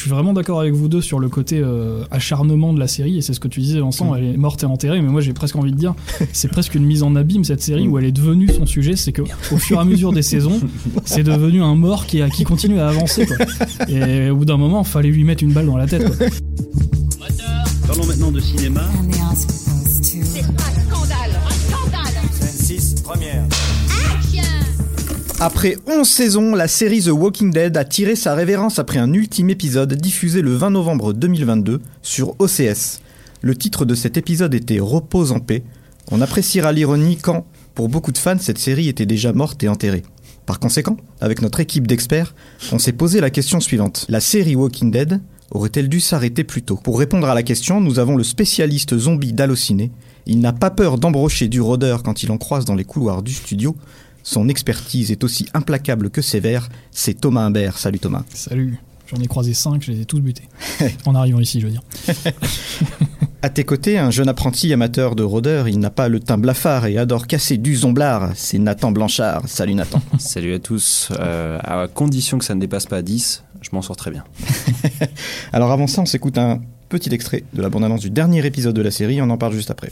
je suis vraiment d'accord avec vous deux sur le côté euh, acharnement de la série, et c'est ce que tu disais, Vincent, elle est morte et enterrée, mais moi j'ai presque envie de dire, c'est presque une mise en abîme cette série où elle est devenue son sujet, c'est que au fur et à mesure des saisons, c'est devenu un mort qui, qui continue à avancer. Quoi. Et au bout d'un moment, fallait lui mettre une balle dans la tête. Quoi. Parlons maintenant de cinéma. Après 11 saisons, la série The Walking Dead a tiré sa révérence après un ultime épisode diffusé le 20 novembre 2022 sur OCS. Le titre de cet épisode était Repose en paix. On appréciera l'ironie quand, pour beaucoup de fans, cette série était déjà morte et enterrée. Par conséquent, avec notre équipe d'experts, on s'est posé la question suivante. La série Walking Dead aurait-elle dû s'arrêter plus tôt? Pour répondre à la question, nous avons le spécialiste zombie d'Allociné. Il n'a pas peur d'embrocher du rôdeur quand il en croise dans les couloirs du studio. Son expertise est aussi implacable que sévère. C'est Thomas Imbert. Salut Thomas. Salut. J'en ai croisé 5, je les ai tous butés. en arrivant ici, je veux dire. À tes côtés, un jeune apprenti amateur de rôdeur, il n'a pas le teint blafard et adore casser du zomblard. C'est Nathan Blanchard. Salut Nathan. Salut à tous. Euh, à condition que ça ne dépasse pas 10, je m'en sors très bien. Alors avant ça, on s'écoute un petit extrait de la bande-annonce du dernier épisode de la série. On en parle juste après.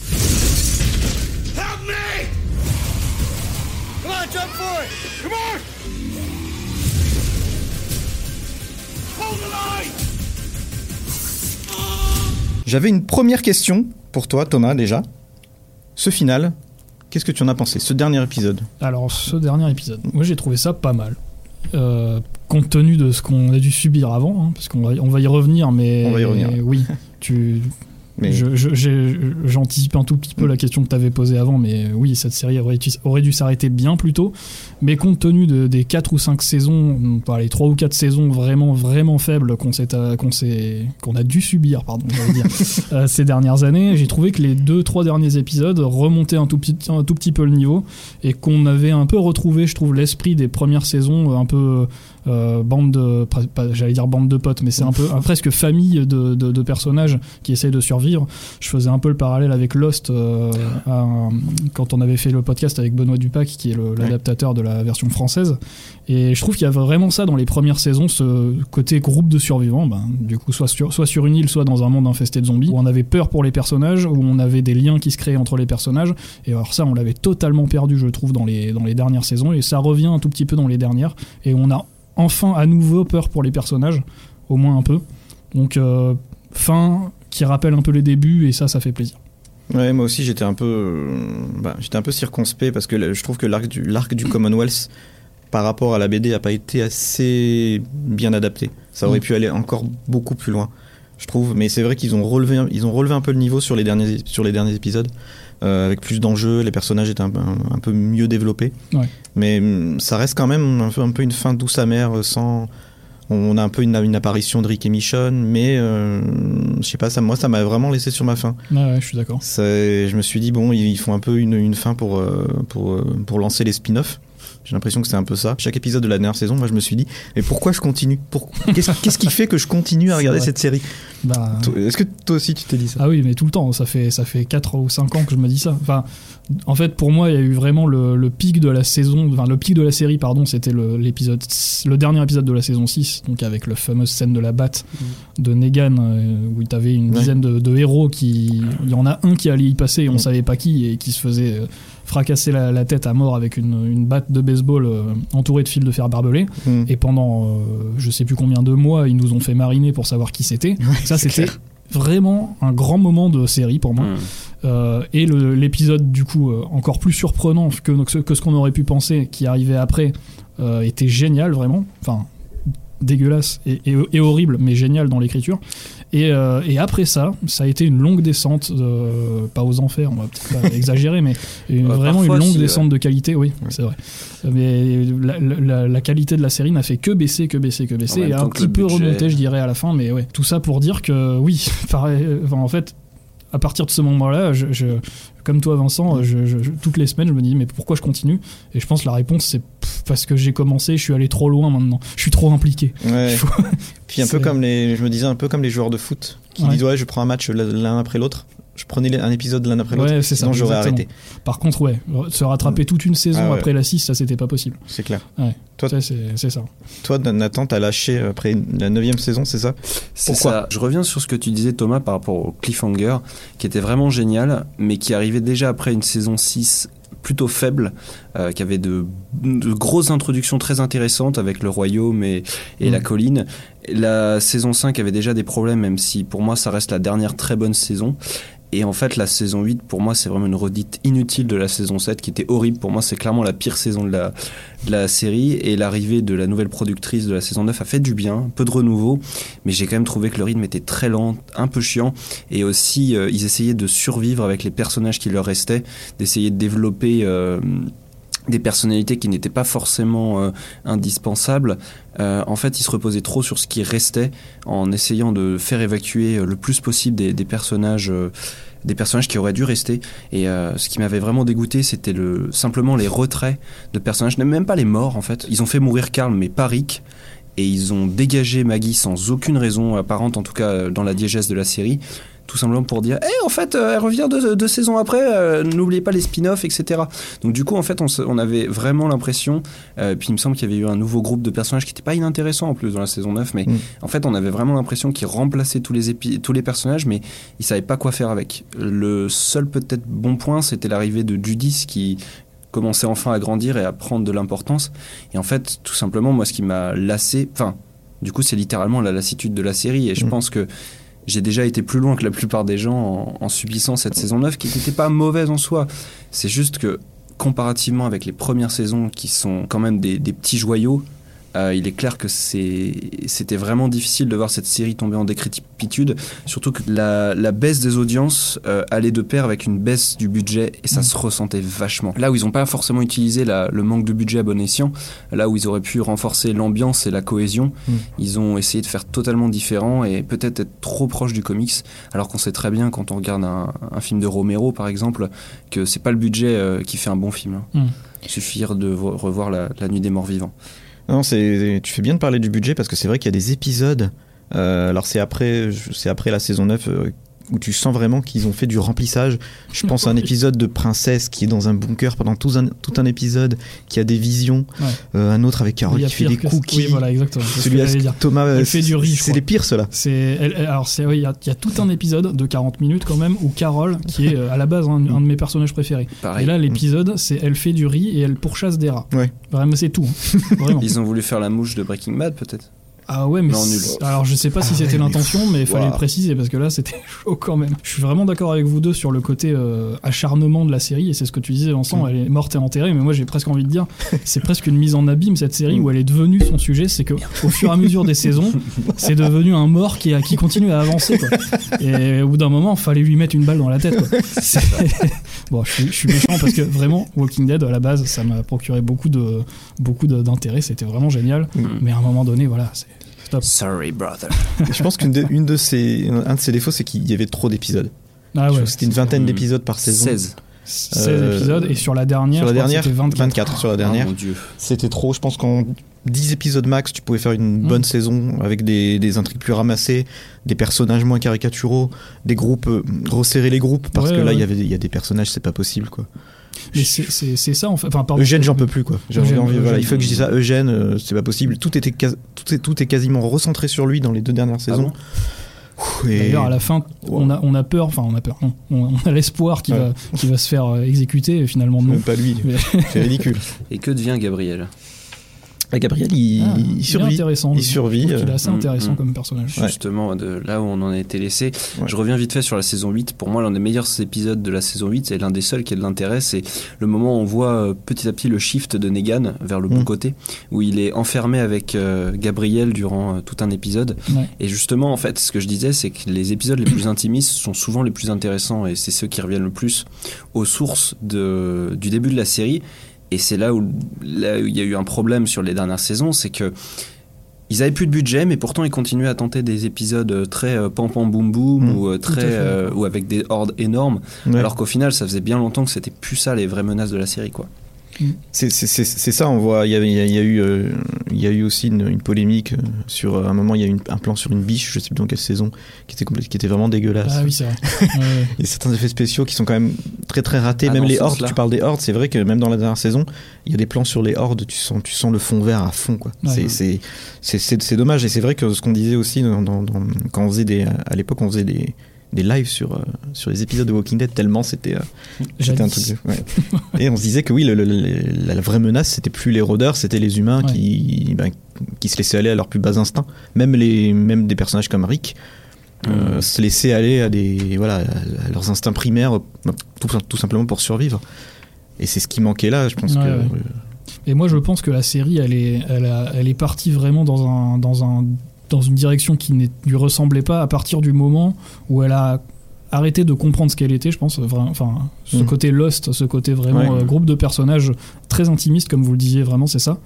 J'avais une première question pour toi, Thomas, déjà. Ce final, qu'est-ce que tu en as pensé Ce dernier épisode? Alors, ce dernier épisode, moi j'ai trouvé ça pas mal. Euh, compte tenu de ce qu'on a dû subir avant, hein, parce qu'on va, on va y revenir, mais. On va y revenir. Oui, tu. Mais- je- je- j'ai- J'anticipe un tout petit peu la question que tu avais posée avant, mais oui, cette série aurait, dû- aurait dû s'arrêter bien plus tôt. Mais compte tenu de- des 4 ou 5 saisons, enfin, les 3 ou 4 saisons vraiment, vraiment faibles qu'on s'est, euh, qu'on s'est- qu'on a dû subir, pardon, dire, euh, ces dernières années, j'ai trouvé que les 2-3 derniers épisodes remontaient un tout, petit, un tout petit peu le niveau et qu'on avait un peu retrouvé, je trouve, l'esprit des premières saisons, un peu euh, bande de, j'allais dire bande de potes, mais c'est un peu un- presque famille de, de- de personnages qui essayent de survivre. Je faisais un peu le parallèle avec Lost euh, à- quand on avait fait le podcast avec Benoît Dupac, qui est l'adaptateur de la version française. Et je trouve qu'il y a vraiment ça dans les premières saisons, ce côté groupe de survivants, ben, du coup, soit sur, soit sur une île, soit dans un monde infesté de zombies, où on avait peur pour les personnages, où on avait des liens qui se créaient entre les personnages. Et alors ça, on l'avait totalement perdu, je trouve, dans les, dans les dernières saisons, et ça revient un tout petit peu dans les dernières. Et on a enfin à nouveau peur pour les personnages, au moins un peu. Donc, euh, fin qui rappelle un peu les débuts, et ça, ça fait plaisir. Ouais, moi aussi j'étais un peu, euh, bah, j'étais un peu circonspect parce que je trouve que l'arc du, l'arc du Commonwealth par rapport à la BD a pas été assez bien adapté. Ça aurait Mm. pu aller encore beaucoup plus loin, je trouve. Mais c'est vrai qu'ils ont relevé, ils ont relevé un peu le niveau sur les derniers, sur les derniers épisodes, euh, avec plus d'enjeux. Les personnages étaient un, peu- un peu mieux développés. Ouais. Mais hum, ça reste quand même un peu, un peu une fin douce amère euh, sans. On a un peu une, une apparition de Rick et Michonne, mais euh, je sais pas, ça, moi ça m'a vraiment laissé sur ma faim. Ouais, ouais, je suis d'accord. Je me suis dit, bon, ils font un peu une, une fin pour, pour, pour lancer les spin-offs. J'ai l'impression que c'est un peu ça. Chaque épisode de la dernière saison, moi je me suis dit, mais pourquoi je continue? Pour- Qu'est-ce qu'est-ce qui fait que je continue à regarder cette série? Bah, Est-ce que toi aussi tu t'es dit ça? Ah oui, mais tout le temps, ça fait, ça fait 4 ou 5 ans que je me dis ça. Enfin, en fait, pour moi, il y a eu vraiment le, le pic de la saison, enfin, le pic de la série, pardon, c'était le, l'épisode, le dernier épisode de la saison 6, donc avec la fameuse scène de la batte de Negan, euh, où tu avais une Ouais. dizaine de, de héros qui. Il y en a un qui allait y passer et on Mm. savait pas qui, et qui se faisait euh, fracasser la, la tête à mort avec une, une batte de baseball euh, entourée de fils de fer barbelés. Hmm. Et pendant euh, je sais plus combien de mois, ils nous ont fait mariner pour savoir qui c'était. ça, c'était vraiment un grand moment de série pour moi. Hmm. Euh, et l'épisode, du coup, euh, encore plus surprenant que, que ce- que ce qu'on aurait pu penser qui arrivait après, euh, était génial, vraiment. Enfin, dégueulasse et, et- et horrible, mais génial dans l'écriture. Et, euh, et après ça, ça a été une longue descente, pas aux enfers, on va peut-être pas exagérer, mais une- Ouais, vraiment une longue si, descente de qualité, oui, c'est vrai. Mais la, la- la qualité de la série n'a fait que baisser, que baisser, que baisser, et un petit peu budget. remonter, je dirais, à la fin, mais ouais. Tout ça pour dire que oui, pareil, enfin, en fait, à partir de ce moment-là, je, je- comme toi, Vincent, je- toutes les semaines, je me dis, mais pourquoi je continue? Et je pense que la réponse, c'est parce que j'ai commencé, je suis allé trop loin maintenant, je suis trop impliqué. Ouais. Il faut- Puis un peu comme les, je me disais un peu comme les joueurs de foot qui Ouais. disent ouais, je prends un match l'un après l'autre. je prenais un épisode l'un après l'autre. Ouais, sinon j'aurais arrêté. Par contre, ouais, se rattraper toute une saison Ah ouais. après la 6, ça c'était pas possible. C'est clair. Ouais. Toi- c'est ça. Toi, Nathan, t'as lâché après la neuvième saison, c'est ça? C'est Pourquoi? ça. Je reviens sur ce que tu disais Thomas par rapport au cliffhanger, qui était vraiment génial, mais qui arrivait déjà après une saison 6 plutôt faible, euh, qui avait de, de grosses introductions très intéressantes avec le royaume et, et Mm. la colline. La saison 5 avait déjà des problèmes, même si pour moi ça reste la dernière très bonne saison. Et en fait, la saison 8, pour moi, c'est vraiment une redite inutile de la saison 7, qui était horrible. Pour moi, c'est clairement la pire saison de la, série. Et l'arrivée de la nouvelle productrice de la saison 9 a fait du bien, peu de renouveau. Mais j'ai quand même trouvé que le rythme était très lent, un peu chiant. Et aussi, euh, ils essayaient de survivre avec les personnages qui leur restaient, d'essayer de développer. euh, des personnalités qui n'étaient pas forcément euh, indispensables. Euh, en fait, ils se reposaient trop sur ce qui restait en essayant de faire évacuer euh, le plus possible des, des personnages, euh, des personnages qui auraient dû rester. Et euh, ce qui m'avait vraiment dégoûté, c'était le simplement les retraits de personnages, même pas les morts en fait. Ils ont fait mourir Karl, mais pas Rick. Et ils ont dégagé Maggie sans aucune raison apparente, en tout cas euh, dans la diégèse de la série. Tout simplement pour dire, eh, en fait, euh, elle revient deux, deux saisons après, euh, n'oubliez pas les spin-offs, etc. Donc du coup, en fait, on, avait vraiment l'impression, euh, puis il me semble qu'il y avait eu un nouveau groupe de personnages qui n'était pas inintéressant en plus dans la saison 9, mais Mm. en fait, on avait vraiment l'impression qu'ils remplaçaient tous les, épi- tous les personnages, mais ils savaient pas quoi faire avec. Le seul peut-être bon point, c'était l'arrivée de Judith qui commençait enfin à grandir et à prendre de l'importance. Et en fait, tout simplement, moi, ce qui m'a lassé, enfin, du coup, c'est littéralement la lassitude de la série, et je Mm. pense que j'ai déjà été plus loin que la plupart des gens en, subissant cette saison 9 qui n'était pas mauvaise en soi. C'est juste que comparativement avec les premières saisons qui sont quand même des petits joyaux, euh, il est clair que c'était vraiment difficile de voir cette série tomber en décrépitude, surtout que la, la baisse des audiences euh, allait de pair avec une baisse du budget et ça Mm. se ressentait vachement. Là où ils n'ont pas forcément utilisé la- le manque de budget à bon escient, là où ils auraient pu renforcer l'ambiance et la cohésion, Mm. ils ont essayé de faire totalement différent et peut-être être trop proche du comics, alors qu'on sait très bien quand on regarde un, un film de Romero par exemple que c'est pas le budget euh, qui fait un bon film. hein. Mm. Il suffit de vo- revoir la, la Nuit des Morts Vivants. Non, c'est tu fais bien de parler du budget parce que c'est vrai qu'il y a des épisodes. euh, alors c'est après, c'est après la saison 9 euh, où tu sens vraiment qu'ils ont fait du remplissage. Je pense à un épisode de princesse qui est dans un bunker pendant tout un, tout un épisode, qui a des visions. Ouais. Euh, un autre avec Carole Il qui fait des cookies. Oui, voilà, exactement. c'est ce dire. Thomas, Elle euh, fait du riz, C'est les pires ceux-là. Alors c'est, oui, il y, a- il y a tout un épisode de 40 minutes quand même où Carole, qui est euh, à la base un, un de mes personnages préférés. Pareil. Et là, l'épisode, c'est elle fait du riz et elle pourchasse des rats. Ouais. Vraiment, c'est tout. hein. Vraiment. Ils ont voulu faire la mouche de Breaking Bad peut-être Ah ouais, mais Non, c'est- nul. alors je sais pas si Ah c'était ouais, mais l'intention, mais il fallait le préciser parce que là c'était chaud quand même. Je suis vraiment d'accord avec vous deux sur le côté euh, acharnement de la série et c'est ce que tu disais Vincent, Mm. elle est morte et enterrée, mais moi j'ai presque envie de dire c'est presque une mise en abîme cette série Mm. où elle est devenue son sujet, c'est que au fur et à mesure des saisons, c'est devenu un mort qui, a- qui continue à avancer quoi. Et au bout d'un moment, fallait lui mettre une balle dans la tête quoi. Bon, je suis, je suis méchant parce que vraiment Walking Dead à la base, ça m'a procuré beaucoup de beaucoup d'intérêt, c'était vraiment génial, Mm. mais à un moment donné, voilà, c'est stop. Sorry brother. je pense qu'une de, une de ses, un de ses défauts, c'est qu'il y avait trop d'épisodes. Ah ouais, C'était une vingtaine Mm. d'épisodes par saison. 16. 16 Euh, épisodes et sur la dernière, Sur la dernière, c'était 24. 24 sur la dernière. Oh mon dieu. C'était trop. Je pense qu'en 10 épisodes max, tu pouvais faire une Mm. bonne saison avec des, des intrigues plus ramassées, des personnages moins caricaturaux, des groupes, euh, resserrer les groupes parce Ouais, que là, ouais. il y avait il y a des personnages, c'est pas possible quoi. Mais c'est- ça en fait. Enfin, pardon. Eugène, j'en peux plus quoi. J'ai Eugène, envie- voilà, Eugène. il faut que je dise ça. Eugène, euh, c'est pas possible. Tout était, tout est, tout est quasiment recentré sur lui dans les deux dernières saisons. Ouh, et- D'ailleurs, à la fin, on a, on a peur, enfin, on a peur. On, on a l'espoir qu'il Ouais. va, va se faire euh, exécuter et finalement non. Même pas lui. Mais- C'est ridicule. Et que devient Gabriel? Gabriel, il, Ah, il survit. intéressant. il survit, qu'il est euh, assez mm, intéressant mm. comme personnage. Justement, de là où on en a été laissé. Ouais. Je reviens vite fait sur la saison 8. Pour moi, l'un des meilleurs épisodes de la saison 8, et l'un des seuls qui a de l'intérêt, c'est le moment où on voit euh, petit à petit le shift de Negan vers le bon Mm. côté, où il est enfermé avec euh, Gabriel durant euh, tout un épisode. Ouais. Et justement, en fait, ce que je disais, c'est que les épisodes les plus intimistes sont souvent les plus intéressants et c'est ceux qui reviennent le plus aux sources de, du début de la série. Et c'est là où, il y a eu un problème sur les dernières saisons, c'est que ils avaient plus de budget, mais pourtant ils continuaient à tenter des épisodes euh, très euh, pam pam boum boum Mm, ou euh, très euh, ou avec des hordes énormes. Ouais. Alors qu'au final, ça faisait bien longtemps que c'était plus ça les vraies menaces de la série, quoi. C'est c'est- ça, on voit. Il y, a, il y a eu, euh, il y a eu aussi une, une polémique euh, sur euh, un moment, il y a eu une- un plan sur une biche, je sais plus dans quelle saison, qui était, complète- qui était vraiment dégueulasse. Ah oui, c'est vrai. Ouais, ouais. Il y a certains effets spéciaux qui sont quand même très très ratés. Ah, même les hordes, tu parles des hordes, c'est vrai que même dans la dernière saison, il y a des plans sur les hordes, tu sens, tu sens le fond vert à fond. quoi. Ouais. C'est- c'est- c'est c'est- c'est dommage. Et c'est vrai que ce qu'on disait aussi dans, dans- dans- quand on faisait des. À l'époque, on faisait des, des lives sur, euh, sur les épisodes de Walking Dead, tellement c'était euh, c'était un truc. de- ouais. Et on se disait que oui, le- le- le- la, vraie menace, c'était plus les rôdeurs, c'était les humains Ouais. qui, ben, qui se laissaient aller à leurs plus bas instincts. Même, les, même des personnages comme Rick. euh, se laisser aller à des voilà à- leurs instincts primaires euh, tout, tout simplement pour survivre et c'est ce qui manquait là je pense Ouais, que ouais. Et moi, je pense que la série, elle est, elle a- elle est partie vraiment dans, un, dans, un, dans une direction qui ne lui ressemblait pas à partir du moment où elle a arrêté de comprendre ce qu'elle était, je pense. Enfin, ce Mhm. côté Lost, ce côté vraiment Ouais. euh, groupe de personnages très intimiste, comme vous le disiez, vraiment, c'est ça.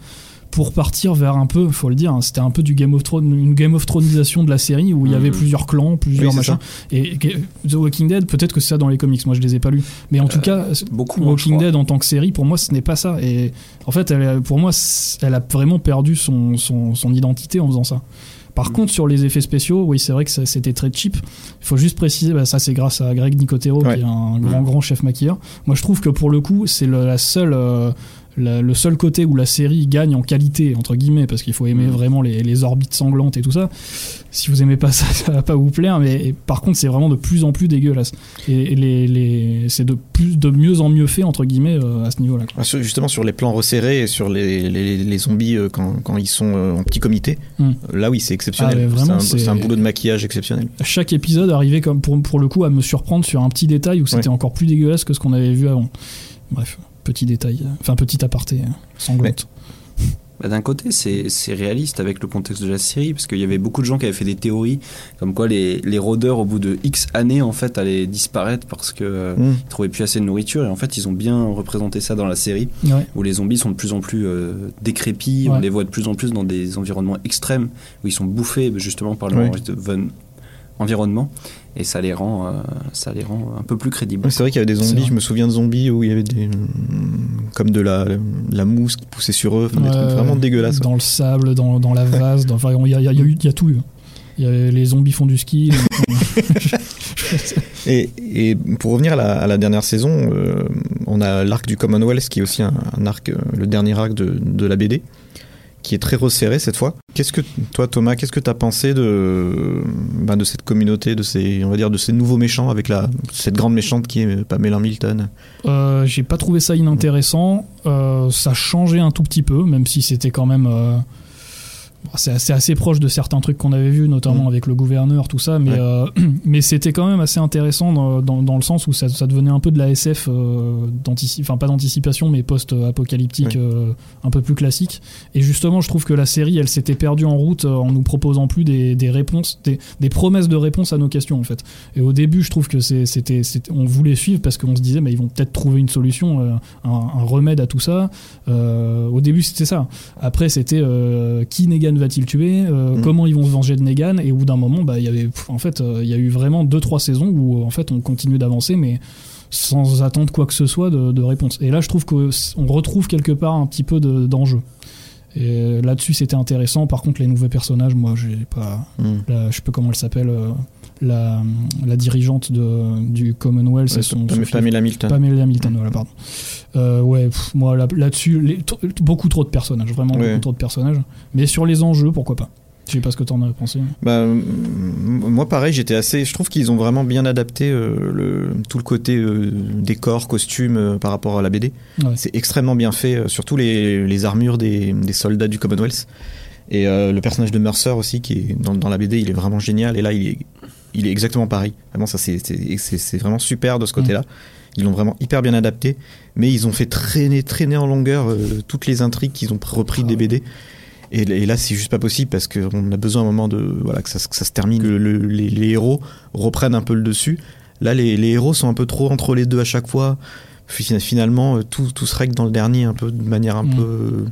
Pour partir vers un peu, faut le dire, hein, c'était un peu du Game of Thrones, une Game of Thronesisation de la série où il y avait Mhm. plusieurs clans, plusieurs Oui, machins. Et et The Walking Dead, peut-être que c'est ça dans les comics, moi je les ai pas lus. Mais en tout cas, Beaucoup Walking. Dead en tant que série, pour moi, ce n'est pas ça. Et en fait, elle, pour moi, elle a vraiment perdu son, son, son identité en faisant ça. Par Mm. contre, sur les effets spéciaux, oui, c'est vrai que c'était très cheap. Il faut juste préciser, bah, ça c'est grâce à Greg Nicotero, Ouais. qui est un grand, Mm. grand chef maquilleur. Moi, je trouve que pour le coup, c'est la seule, euh, la- le seul côté où la série gagne en qualité, entre guillemets, parce qu'il faut aimer Mm. vraiment les, les orbites sanglantes et tout ça. Si vous aimez pas ça, ça va pas vous plaire, mais par contre, c'est vraiment de plus en plus dégueulasse. Et, et les, les, c'est de, plus, de mieux en mieux fait, entre guillemets, euh, à ce niveau-là. Ah, justement sur les plans resserrés et sur les, zombies euh, quand, quand ils sont euh, en petit comité Mm. là oui c'est exceptionnel Ah, c'est un, c'est- c'est un boulot de maquillage exceptionnel chaque épisode arrivait comme pour, pour le coup à me surprendre sur un petit détail où c'était Ouais. encore plus dégueulasse que ce qu'on avait vu avant. Bref, petit détail, enfin petit aparté euh, sanglante. Bah, D'un côté, c'est réaliste avec le contexte de la série, parce qu'il y avait beaucoup de gens qui avaient fait des théories, comme quoi les, les rôdeurs, au bout de X années, en fait, allaient disparaître parce que euh, Mm. ils trouvaient plus assez de nourriture. Et en fait, ils ont bien représenté ça dans la série, Ouais. où les zombies sont de plus en plus euh, décrépits. On les voit de plus en plus dans des environnements extrêmes, où ils sont bouffés justement par leur Ouais. envi- environnement. Et ça les rend, euh, ça les rend un peu plus crédibles. C'est vrai qu'il y avait des zombies je me souviens de zombies où il y avait des comme de la, la mousse qui poussait sur eux enfin, des trucs vraiment dégueulasses Dans le sable, dans, dans la vase, enfin, il y y il y a tout eu. Il y a- les zombies font du ski. Et, et pour revenir à la, à la dernière saison, euh, on a l'arc du Commonwealth qui est aussi un, un arc, euh, le dernier arc de, de la BD, qui est très resserré cette fois. Qu'est-ce que toi Thomas, qu'est-ce que tu as pensé de, ben, de cette communauté, de ces, on va dire, de ces nouveaux méchants avec la, cette grande méchante qui est Pamela Milton? Euh, J'ai pas trouvé ça inintéressant. Euh, ça changeait un tout petit peu, même si c'était quand même. C'est assez, assez proche de certains trucs qu'on avait vus, notamment Mm. avec le gouverneur, tout ça, mais, Ouais. euh, mais c'était quand même assez intéressant dans, dans, dans le sens où ça, ça devenait un peu de la SF, euh, enfin pas d'anticipation, mais post-apocalyptique, Ouais. euh, un peu plus classique. Et justement, je trouve que la série, elle s'était perdue en route euh, en nous proposant plus des, des réponses, des, des promesses de réponses à nos questions, en fait. Et au début, je trouve que c'était, on voulait suivre parce qu'on se disait, mais ils vont peut-être trouver une solution, un, un remède à tout ça. Au début, c'était ça. Après, c'était qui Negan va-t-il tuer Euh, Mm. Comment ils vont se venger de Negan Et au bout d'un moment, bah, il y avait, pff, en fait, euh, il y a eu vraiment deux trois saisons où euh, en fait, on continue d'avancer, mais sans attendre quoi que ce soit de, de réponse. Et là, je trouve qu'on retrouve quelque part un petit peu de- d'enjeu. Et là-dessus, c'était intéressant. Par contre, les nouveaux personnages, moi, j'ai pas. La- je sais pas comment elle s'appelle. euh, la, la dirigeante de, du Commonwealth, Ouais, son, son. Pamela Milton. Pamela Milton, voilà, pardon. Euh, ouais, pff, moi là- là-dessus, beaucoup trop de personnages, vraiment Ouais. beaucoup trop de personnages. Mais sur les enjeux, pourquoi pas? Je sais pas ce que t'en as pensé. Bah, moi pareil, j'étais assez. Je trouve qu'ils ont vraiment bien adapté euh, le, tout le côté euh, décor, costume euh, par rapport à la BD. Ouais. C'est extrêmement bien fait, surtout les, les armures des, des soldats du Commonwealth. Et le personnage de Mercer aussi, qui est dans, dans la BD, il est vraiment génial. Et là, il est, il est exactement pareil. Vraiment, ça c'est- vraiment super de ce côté-là. Ils l'ont vraiment hyper bien adapté, mais ils ont fait traîner, traîner en longueur euh, toutes les intrigues qu'ils ont repris Ah des. BD. Et, et là, c'est juste pas possible parce qu'on a besoin à un moment de voilà que ça, se- que ça se termine, que le- les, les héros reprennent un peu le dessus. Là, les, les héros sont un peu trop entre les deux à chaque fois. Finalement, euh, tout, tout se règle dans le dernier un peu de manière un Mm. peu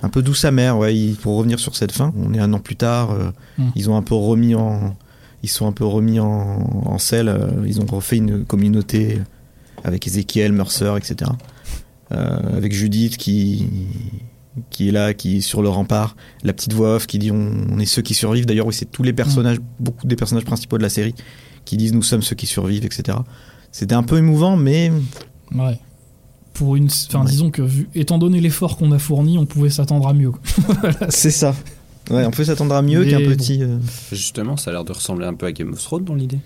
un peu douce amère. Ouais, pour revenir sur cette fin, on est un an plus tard. euh, Mm. Ils ont un peu remis en ils sont un peu remis en, en selle. euh, ils ont refait une communauté avec Ezekiel, Mercer, etc. Euh, avec Judith qui qui est là, qui est sur le rempart, la petite voix off qui dit on, on est ceux qui survivent. D'ailleurs, oui, c'est tous les personnages, beaucoup des personnages principaux de la série qui disent nous sommes ceux qui survivent, etc. C'était un peu émouvant, mais Ouais. Pour une, enfin, Ouais. disons que vu, étant donné l'effort qu'on a fourni, on pouvait s'attendre à mieux. quoi. c'est ça. Ouais, on peut s'attendre à mieux qu'un petit. euh, Justement, ça a l'air de ressembler un peu à Game of Thrones dans l'idée.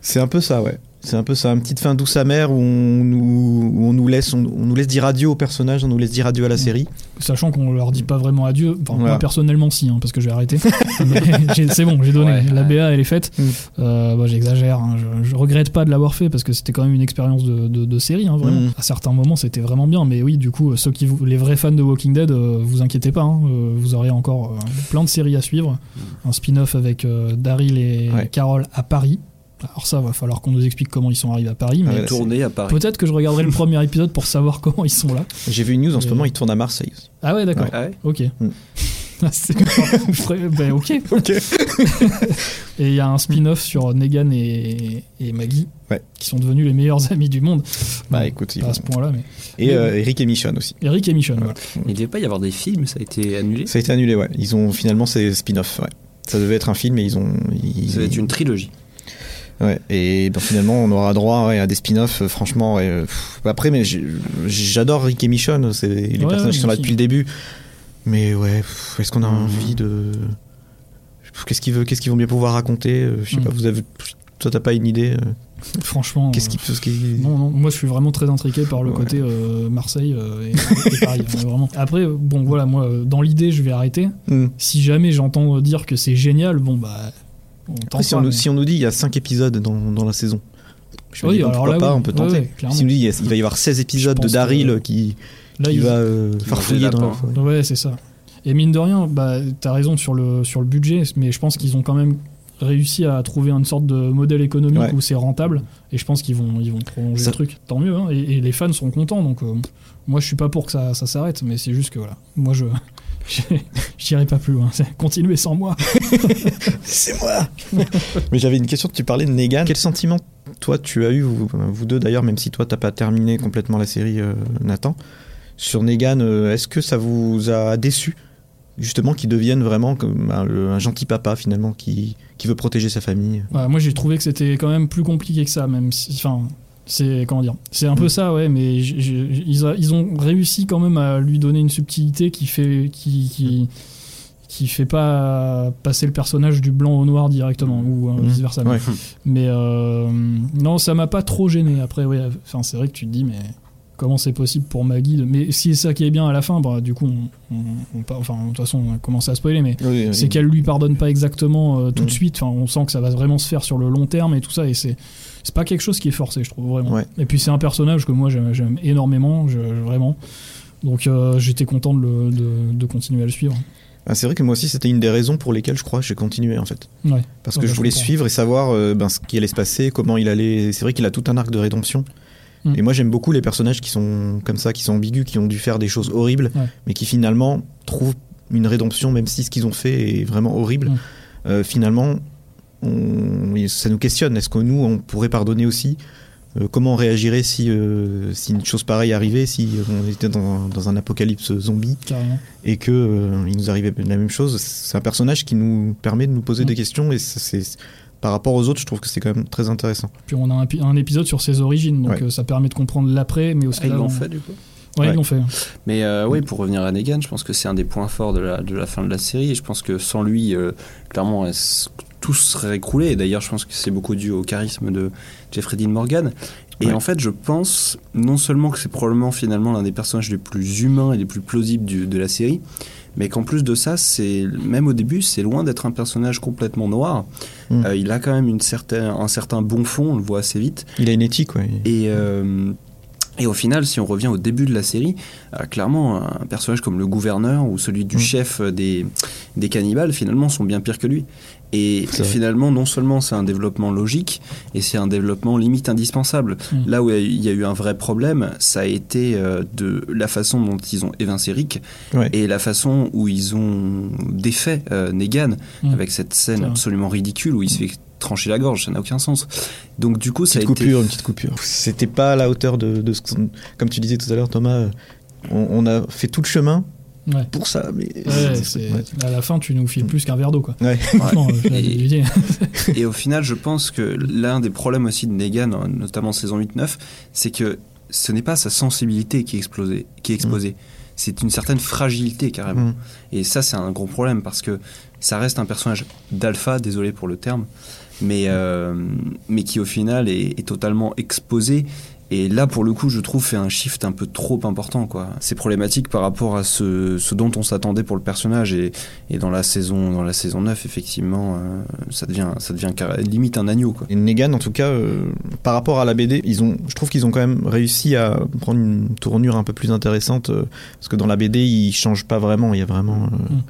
C'est un peu ça, ouais. C'est un peu ça, une petite fin douce amère où on nous, où on nous laisse, on, on nous laisse dire adieu aux personnages, on nous laisse dire adieu à la série. Sachant qu'on leur dit pas vraiment adieu. Enfin, Voilà. moi personnellement, si, hein, parce que je vais arrêter. C'est bon, j'ai donné. Ouais, la. BA, elle est faite. Mm. Euh, bah, J'exagère. hein. Je, je regrette pas de l'avoir fait parce que c'était quand même une expérience de, de- de série, hein, vraiment. Mm. À certains moments, c'était vraiment bien. Mais oui, du coup, ceux qui, vous- les vrais fans de Walking Dead, euh, vous inquiétez pas. hein, euh, vous aurez encore euh, plein de séries à suivre. Un spin-off avec euh, Daryl et Ouais. Carol à Paris. Alors ça, va falloir qu'on nous explique comment ils sont arrivés à Paris. Ah Mais ouais, Tourné à Paris. peut-être que je regarderai le premier épisode pour savoir comment ils sont là. J'ai vu une news en ce moment, il tourne à Marseille. aussi. Ah ouais, d'accord. Ah ouais Ok. Mm. Ferais- ben, ok. et il y a un spin-off sur Negan et, et Maggie, Ouais. qui sont devenus les meilleurs amis du monde. Bah Bon, écoute, ils pas à ce point-là, mais. et euh, Eric et Michonne aussi. Eric et Michonne, voilà. Il devait pas y avoir des films, ça a été annulé. Ça a été annulé, ouais. Ils ont finalement c'est spin-off, ouais. Ça devait être un film, mais ils ont. Ils, Ça va être une trilogie. Ouais. Et donc, finalement, on aura droit ouais, à des spin-offs. euh, Franchement, ouais, euh, pff, après, mais j'adore Rick et Michonne. C'est les personnages qui sont là aussi. depuis le début. Mais ouais, est-ce qu'on a envie de Qu'est-ce qu'ils veulent, qu'est-ce qu'ils vont bien pouvoir raconter Euh, Je sais pas. Vous avez, toi, t'as pas une idée Franchement. Qu'est-ce qui peut, ce qui- Non, non, moi je suis vraiment très intriqué par le Ouais. côté euh, Marseille euh, et, et Paris. hein, vraiment. Après, bon voilà, moi dans l'idée je vais arrêter. Mm. Si jamais j'entends dire que c'est génial, bon bah. Après, si, on nous, mais- si on nous dit il y a 5 épisodes dans, dans la saison, je me Oui, dis, bon, alors pourquoi là, pas, oui. on peut tenter. si on nous dit il il va y avoir 16 épisodes de Daryl que- qui, Là, qui ils- va euh, Qui farfouiller dans la. Ouais, c'est ça. Et mine de rien, bah, t'as raison sur le, sur le budget, mais je pense qu'ils ont quand même réussi à trouver une sorte de modèle économique Ouais. où c'est rentable, et je pense qu'ils vont, ils vont prolonger Ça- le truc. Tant mieux, hein, et, et les fans seront contents, donc euh, moi je suis pas pour que ça, ça s'arrête, mais c'est juste que voilà, moi je. J'irai pas plus loin, C'est- continuez sans moi. C'est moi Mais j'avais une question, tu parlais de Negan. Quel sentiment, toi, tu as eu, vous, vous deux d'ailleurs, même si toi, t'as pas terminé complètement la série, euh, Nathan, sur Negan, euh, est-ce que ça vous a déçu Justement, qu'il devienne vraiment comme un, le- un gentil papa, finalement, qui, qui veut protéger sa famille? Ouais, moi j'ai trouvé que c'était quand même plus compliqué que ça, même si. Enfin, c'est. Comment dire C'est un peu Mm. ça, ouais, mais ils, a- ils ont réussi quand même à lui donner une subtilité qui fait. qui. qui qui fait pas passer le personnage du blanc au noir directement ou Mm. vice versa Ouais. mais euh, non ça m'a pas trop gêné après ouais enfin c'est vrai que tu te dis mais comment c'est possible pour Maggie de... mais si c'est ça qui est bien à la fin bah du coup on, on- on part- enfin de toute façon on a commencé à spoiler mais Oui, oui. c'est qu'elle lui pardonne pas exactement euh, tout de suite. Enfin, on sent que ça va vraiment se faire sur le long terme et tout ça. Et c'est c'est pas quelque chose qui est forcé, je trouve vraiment. Ouais. Et puis c'est un personnage que moi j'aime énormément, je- vraiment. Donc euh, j'étais content de, le- de, de continuer à le suivre. Ah, c'est vrai que moi aussi, c'était une des raisons pour lesquelles je crois que j'ai continué, en fait. Ouais. Parce que bah, je voulais suivre et savoir euh, ben, ce qui allait se passer, comment il allait. C'est vrai qu'il a tout un arc de rédemption. Mm. Et moi, j'aime beaucoup les personnages qui sont comme ça, qui sont ambigus, qui ont dû faire des choses horribles, Ouais. mais qui finalement trouvent une rédemption, même si ce qu'ils ont fait est vraiment horrible. Mm. Euh, finalement, on- ça nous questionne. Est-ce que nous, on pourrait pardonner aussi Euh, Comment on réagirait si, euh, si une chose pareille arrivait, si on était dans, dans un apocalypse zombie Carrément. et que il nous arrivait la même chose? C'est un personnage qui nous permet de nous poser Mm. des questions et c'est par rapport aux autres, je trouve que c'est quand même très intéressant. Puis on a un, pi- un épisode sur ses origines, donc Ouais. euh, ça permet de comprendre l'après, mais aussi Ah, ils l'ont l'avant. fait du coup? Ouais, Ouais. ils l'ont fait. Mais euh, oui, pour revenir à Negan, je pense que c'est un des points forts de la, de la fin de la série. Et je pense que sans lui, euh, clairement, s- tout serait écroulé. Et d'ailleurs, je pense que c'est beaucoup dû au charisme de Jeffrey Dean Morgan. Et Ouais. en fait, je pense non seulement que c'est probablement finalement l'un des personnages les plus humains et les plus plausibles du- de la série, mais qu'en plus de ça, c'est même au début, c'est loin d'être un personnage complètement noir. Mm. Euh, il a quand même une certaine, un certain bon fond, on le voit assez vite. Il a une éthique, ouais. Et, euh, et au final, si on revient au début de la série, euh, clairement, un personnage comme le gouverneur ou celui du Mm. chef des, des cannibales, finalement, sont bien pires que lui. Et finalement, non seulement c'est un développement logique, et c'est un développement limite indispensable. Mm. Là où il y a eu un vrai problème, ça a été euh, de la façon dont ils ont évincé Rick Ouais. et la façon où ils ont défait euh, Negan Mm. avec cette scène absolument ridicule où il se fait trancher la gorge, ça n'a aucun sens. Donc du coup, ça a Petite été coupure, une petite coupure. C'était pas à la hauteur de, de ce qu'on- comme tu disais tout à l'heure, Thomas. euh, On, on a fait tout le chemin Ouais. pour ça. Mais Ouais, c'est- ouais. À la fin, tu nous files plus qu'un verre d'eau, quoi. Franchement, l'avais Et- au final, je pense que l'un des problèmes aussi de Negan, notamment en saison 8-9, c'est que ce n'est pas sa sensibilité qui est explosée, qui est exposée. C'est une certaine fragilité carrément. Mm. Et ça, c'est un gros problème parce que ça reste un personnage d'alpha, désolé pour le terme, mais, euh, mais qui au final est, est totalement exposé. Et là, pour le coup, je trouve fait un shift un peu trop important. quoi. C'est problématique par rapport à ce, ce dont on s'attendait pour le personnage. Et, et dans, la saison, dans la saison 9, effectivement, euh, ça devient, ça devient limite un agneau. Quoi. Et Negan, en tout cas, euh, par rapport à la BD, ils ont, je trouve qu'ils ont quand même réussi à prendre une tournure un peu plus intéressante euh, parce que dans la BD, il change pas vraiment. Il y a vraiment, euh, Mm.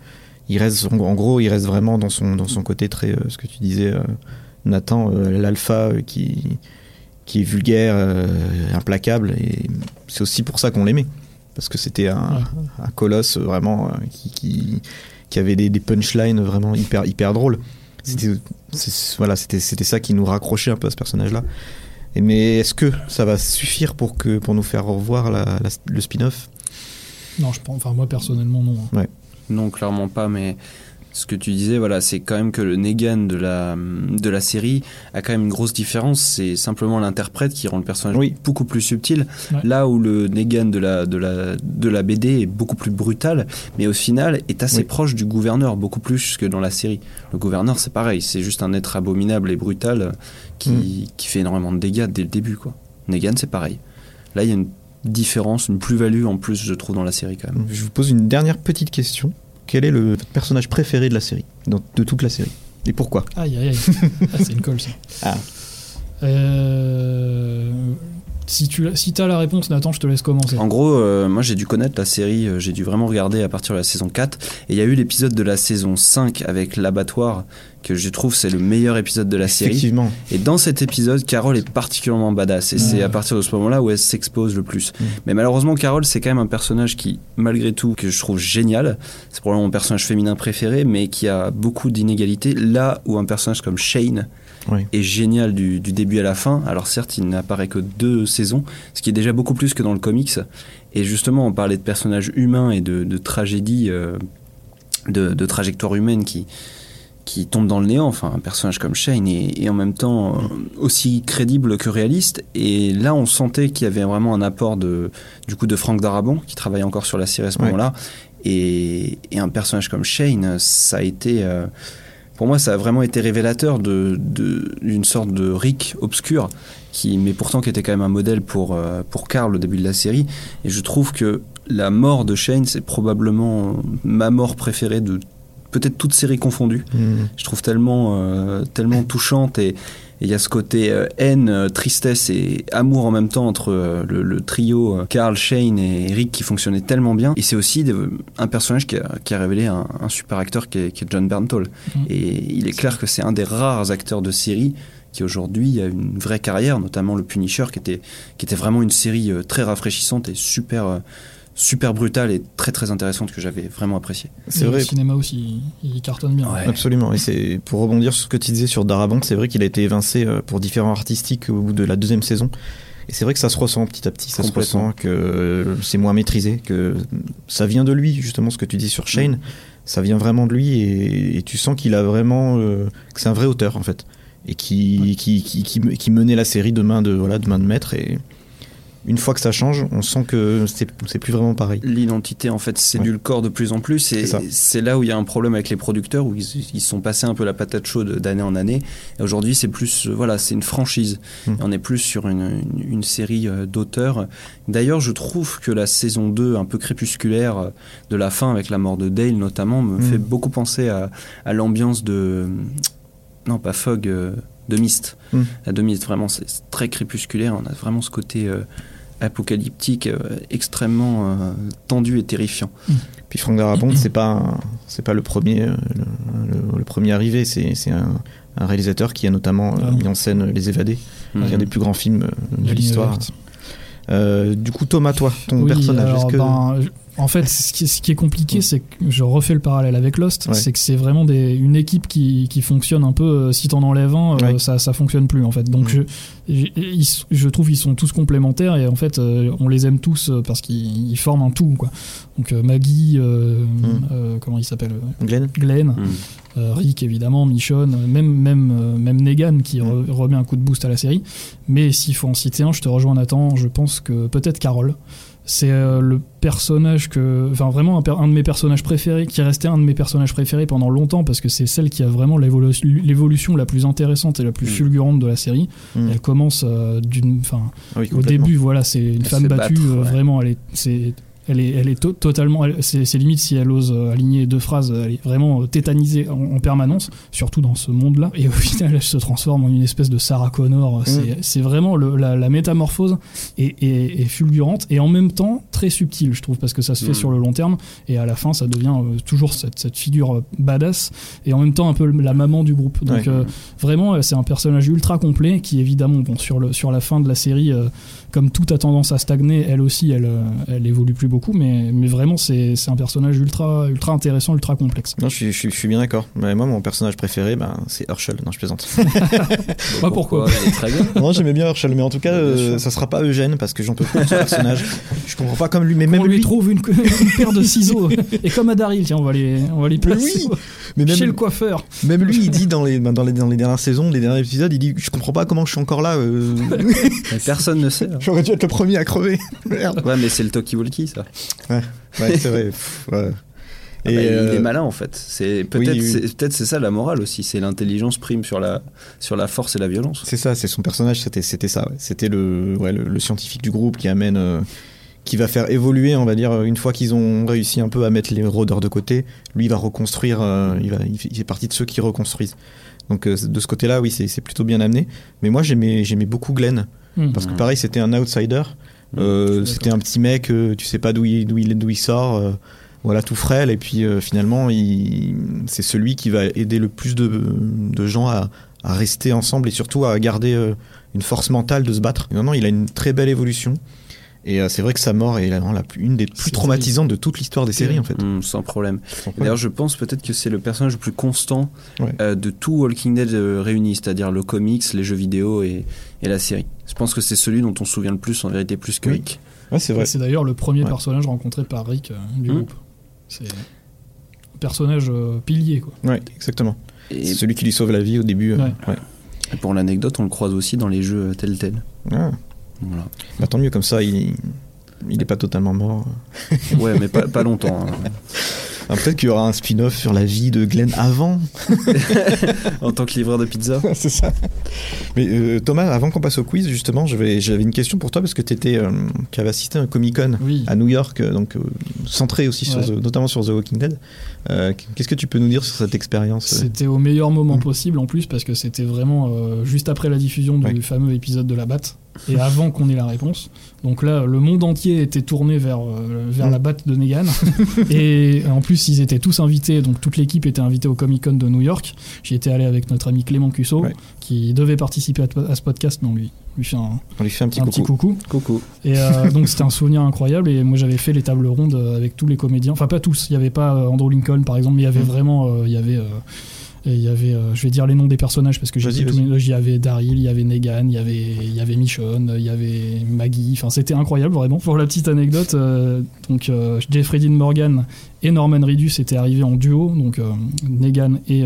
il reste, en, en gros, il reste vraiment dans son dans son côté très, euh, ce que tu disais, euh, Nathan, euh, l'alpha euh, qui qui est vulgaire, euh, implacable, et c'est aussi pour ça qu'on l'aimait parce que c'était un, Ouais. un colosse vraiment euh, qui, qui qui avait des, des punchlines vraiment hyper hyper drôles. C'était c'est- voilà, c'était c'était ça qui nous raccrochait un peu à ce personnage-là. Et mais est-ce que ça va suffire pour que pour nous faire revoir la- la- le spin-off? Non, je pense. Enfin, moi, personnellement, non. hein. Non, clairement pas, mais ce que tu disais, voilà, c'est quand même que le Negan de la, de la série a quand même une grosse différence. C'est simplement l'interprète qui rend le personnage Oui. beaucoup plus subtil. Ouais. Là où le Negan de la, de, la, de la BD est beaucoup plus brutal, mais au final est assez Oui. proche du gouverneur, beaucoup plus que dans la série. Le gouverneur, c'est pareil, c'est juste un être abominable et brutal qui, Mm. qui fait énormément de dégâts dès le début. Quoi. Negan, c'est pareil. Là, il y a une différence, une plus-value en plus, je trouve, dans la série quand même. Je vous pose une dernière petite question. Quel est le votre personnage préféré de la série, dans- de toute la série Et pourquoi? Aïe, aïe, aïe. Ah, c'est une colle, ça. Ah. Euh, Si tu as si as la réponse, Nathan, je te laisse commencer. En gros, euh, moi j'ai dû connaître la série, euh, j'ai dû vraiment regarder à partir de la saison 4. Et il y a eu l'épisode de la saison 5 avec l'abattoir, que je trouve c'est le meilleur épisode de la série. Effectivement. Et dans cet épisode, Carole est particulièrement badass. Et c'est à partir de ce moment-là où elle s'expose le plus. Mm. Mais malheureusement, Carole, c'est quand même un personnage qui, malgré tout, que je trouve génial. C'est probablement mon personnage féminin préféré, mais qui a beaucoup d'inégalités. Là où un personnage comme Shane Oui. est génial du, du début à la fin. Alors certes, il n'apparaît que deux saisons, ce qui est déjà beaucoup plus que dans le comics. Et justement, on parlait de personnages humains et de, de tragédies, euh, de, de trajectoires humaines qui, qui tombent dans le néant. Enfin, un personnage comme Shane est, est en même temps euh, aussi crédible que réaliste. Et là, on sentait qu'il y avait vraiment un apport de, du coup de Franck Darabont, qui travaillait encore sur la série à ce Ouais. moment-là. Et, et un personnage comme Shane, ça a été... euh, pour moi, ça a vraiment été révélateur de- de- d'une sorte de Rick obscur, qui, mais pourtant qui était quand même un modèle pour, euh, pour Carl au début de la série. Et je trouve que la mort de Shane, c'est probablement ma mort préférée de peut-être toute série confondue. Mm. Je trouve tellement, euh, tellement touchante et il y a ce côté euh, haine, euh, tristesse et amour en même temps entre euh, le, le trio euh, Carl, Shane et Rick qui fonctionnait tellement bien. Et c'est aussi de- un personnage qui a, qui a révélé un, un super acteur qui est, qui est John Bernthal. Mhm. Et il est clair que c'est un des rares acteurs de série qui aujourd'hui a une vraie carrière, notamment le Punisher qui était, qui était vraiment une série très rafraîchissante et super, super brutale et très très intéressante que j'avais vraiment apprécié. C'est Et vrai. Le cinéma aussi, il cartonne bien. Ouais. Absolument. Et c'est pour rebondir sur ce que tu disais sur Darabont, c'est vrai qu'il a été évincé euh, pour différents artistiques au bout de la deuxième saison. Et c'est vrai que ça se ressent petit à petit, ça se ressent que c'est moins maîtrisé, que ça vient de lui, justement ce que tu dis sur Shane, ça vient vraiment de lui et, et tu sens qu'il a vraiment, euh, que c'est un vrai auteur en fait, et qui, qui, qui, qui, qui menait la série de main de, voilà, de main de maître. Et une fois que ça change, on sent que c'est plus vraiment pareil. L'identité, en fait, le corps de plus en plus. Et C'est là où il y a un problème avec les producteurs, où ils, ils sont passés un peu la patate chaude d'année en année. Et aujourd'hui, c'est plus, euh, voilà, c'est une franchise. Et on est plus sur une, une- une série euh, d'auteurs. D'ailleurs, je trouve que la saison 2, un peu crépusculaire, euh, de la fin, avec la mort de Dale notamment, me Mm. fait beaucoup penser à, à l'ambiance de. Non, pas Fog, euh, de Myst. Mm. La de Myst, vraiment, c'est très crépusculaire. On a vraiment ce côté. euh, apocalyptique euh, extrêmement euh, tendu et terrifiant. Puis Franck Darabont, c'est pas c'est pas le premier euh, le, le- le premier arrivé, c'est c'est un, un réalisateur qui a notamment euh, Ah. mis en scène Les Évadés, qui est un des plus grands films de l'histoire. Euh, du coup, Thomas, toi, ton Oui, personnage, alors, est-ce que ben, En fait, ce qui, ce qui est compliqué, c'est que je refais le parallèle avec Lost, Ouais. c'est que c'est vraiment des, une équipe qui, qui fonctionne un peu. euh, si t'en enlèves un, euh, Ouais. ça, ça fonctionne plus en fait. Donc Mm. je, j'ai- ils- je trouve qu'ils sont tous complémentaires et en fait, euh, on les aime tous parce qu'ils ils forment un tout. Quoi. Donc euh, Maggie, euh, Mm. euh, comment il s'appelle Glenn Glenn, Mm. Rick évidemment, Michonne, même même même Negan qui Mm. re- remet un coup de boost à la série. Mais s'il faut en citer un, je te rejoins Nathan. Je pense que peut-être Carole. C'est euh, le personnage que, enfin vraiment un, de mes personnages préférés, qui est resté un de mes personnages préférés pendant longtemps parce que c'est celle qui a vraiment l'évolu- l'évolution la plus intéressante et la plus Mm. fulgurante de la série. Mm. Elle commence euh, d'une, enfin Ah oui, au début, voilà, c'est une Elle femme battue, battre, euh, ouais. vraiment, elle est, c'est, elle est, elle est to- totalement, c'est, limite si elle ose euh, aligner deux phrases, elle est vraiment euh, tétanisée en, en permanence, surtout dans ce monde-là. Et au final, elle se transforme en une espèce de Sarah Connor. C'est, c'est vraiment le- la, la métamorphose est, est- est fulgurante et en même temps très subtile, je trouve, parce que ça se fait Mm. sur le long terme. Et à la fin, ça devient euh, toujours cette, cette figure euh, badass et en même temps un peu la maman du groupe. Donc Ouais. euh, vraiment, euh, c'est un personnage ultra complet qui évidemment, bon, sur, le, sur la fin de la série, euh, comme tout a tendance à stagner, elle aussi, elle, euh, elle évolue plus beaucoup, mais, mais vraiment, c'est c'est un personnage ultra, ultra intéressant, ultra complexe. Non, je suis, je suis, je suis bien d'accord. Mais moi, mon personnage préféré, ben, c'est Herschel. Non, je plaisante. Bah, pourquoi? Très bien. non, j'aimais bien Herschel, mais en tout cas, euh, ça sera pas Eugène parce que j'en peux plus de ce personnage. Je comprends pas comme lui, mais on même lui lui. trouve une, une paire de ciseaux et comme à Daryl, tiens, on va les, on va les Mais placer oui, mais même, chez le coiffeur. même lui, il dit dans les, ben, dans les, dans les dernières saisons, les derniers épisodes, il dit, je comprends pas comment je suis encore là. euh. Personne ne sait. hein. J'aurais dû être le premier à crever. Merde. Ouais, mais c'est le talkie-walkie, ça. Ouais, c'est vrai. Pff, ouais. Ah bah, euh, Il est malin en fait. C'est peut-être oui, oui. c'est peut-être c'est ça la morale aussi. C'est l'intelligence prime sur la sur la force et la violence. C'est ça, c'est son personnage, c'était c'était ça. ouais. C'était le, ouais, le, le scientifique du groupe qui amène, euh, qui va faire évoluer, on va dire, une fois qu'ils ont réussi un peu à mettre les rôdeurs de côté, lui il va reconstruire, euh, il, va, il, fait, partie de ceux qui reconstruisent. Donc euh, de ce côté-là, oui, c'est plutôt bien amené. Mais moi j'aimais j'aimais beaucoup Glenn Hmm. parce que pareil, c'était un outsider. Euh, Je suis c'était un petit mec, euh, tu sais pas d'où il, d'où il, d'où il sort, euh, voilà, tout frêle. Et puis euh, finalement, il, c'est celui qui va aider le plus de, de gens à, à rester ensemble et surtout à garder euh, une force mentale de se battre. Non, non, il a une très belle évolution. Et euh, c'est vrai que sa mort est la, la plus- une des plus traumatisantes de toute l'histoire des séries, en fait. Hum, sans problème. D'ailleurs, je pense peut-être que c'est le personnage le plus constant Ouais. euh, de tout Walking Dead euh, réuni, c'est-à-dire le comics, les jeux vidéo et, et la série. Je pense que c'est celui dont on se souvient le plus en vérité, plus que Oui. Rick. ouais, c'est vrai. C'est d'ailleurs le premier Ouais. personnage rencontré par Rick euh, du Hmm. groupe. C'est un personnage euh, pilier, quoi. Ouais, exactement. Et, C'est celui qui lui sauve la vie au début. euh, Ouais. ouais. et pour l'anecdote, on le croise aussi dans les jeux Telltale. Ah. Voilà. Bah, tant mieux, comme ça, il il est pas totalement mort. Ouais, mais pas, pas longtemps. hein. Ah, Peut-être qu'il y aura un spin-off sur la vie de Glenn avant. en tant que livreur de pizza. c'est ça. Mais euh, Thomas, avant qu'on passe au quiz, justement, j'avais une question pour toi parce que t'étais, euh, tu avais assisté à un Comic Con Oui. à New York, euh, donc euh, centré aussi sur Ouais. Notamment sur The Walking Dead. Qu'est-ce que tu peux nous dire sur cette expérience C'était au meilleur moment Mm. possible en plus parce que c'était vraiment juste après la diffusion du Ouais. fameux épisode de la batte et avant qu'on ait la réponse. Donc là, le monde entier était tourné vers, vers Mm. la batte de Negan. et en plus, ils étaient tous invités, donc toute l'équipe était invitée au Comic Con de New York. J'y étais allé avec notre ami Clément Cusso Ouais. qui devait participer à, à ce podcast, mais on lui, lui fait un, On lui fait un petit un coucou. petit coucou. Coucou. Et euh, donc c'était un souvenir incroyable et moi j'avais fait les tables rondes euh, avec tous les comédiens, enfin pas tous, il n'y avait pas euh, Andrew Lincoln par exemple, mais il y avait Mm. vraiment, il y avait, et il y avait, euh, je vais dire les noms des personnages parce que j'ai dit il y avait Daryl, il y avait Negan, il y avait, il y avait Michonne, il y avait Maggie, enfin c'était incroyable vraiment. Pour la petite anecdote, euh, donc euh, Jeffrey Dean Morgan et Norman Reedus étaient arrivés en duo, donc Negan et,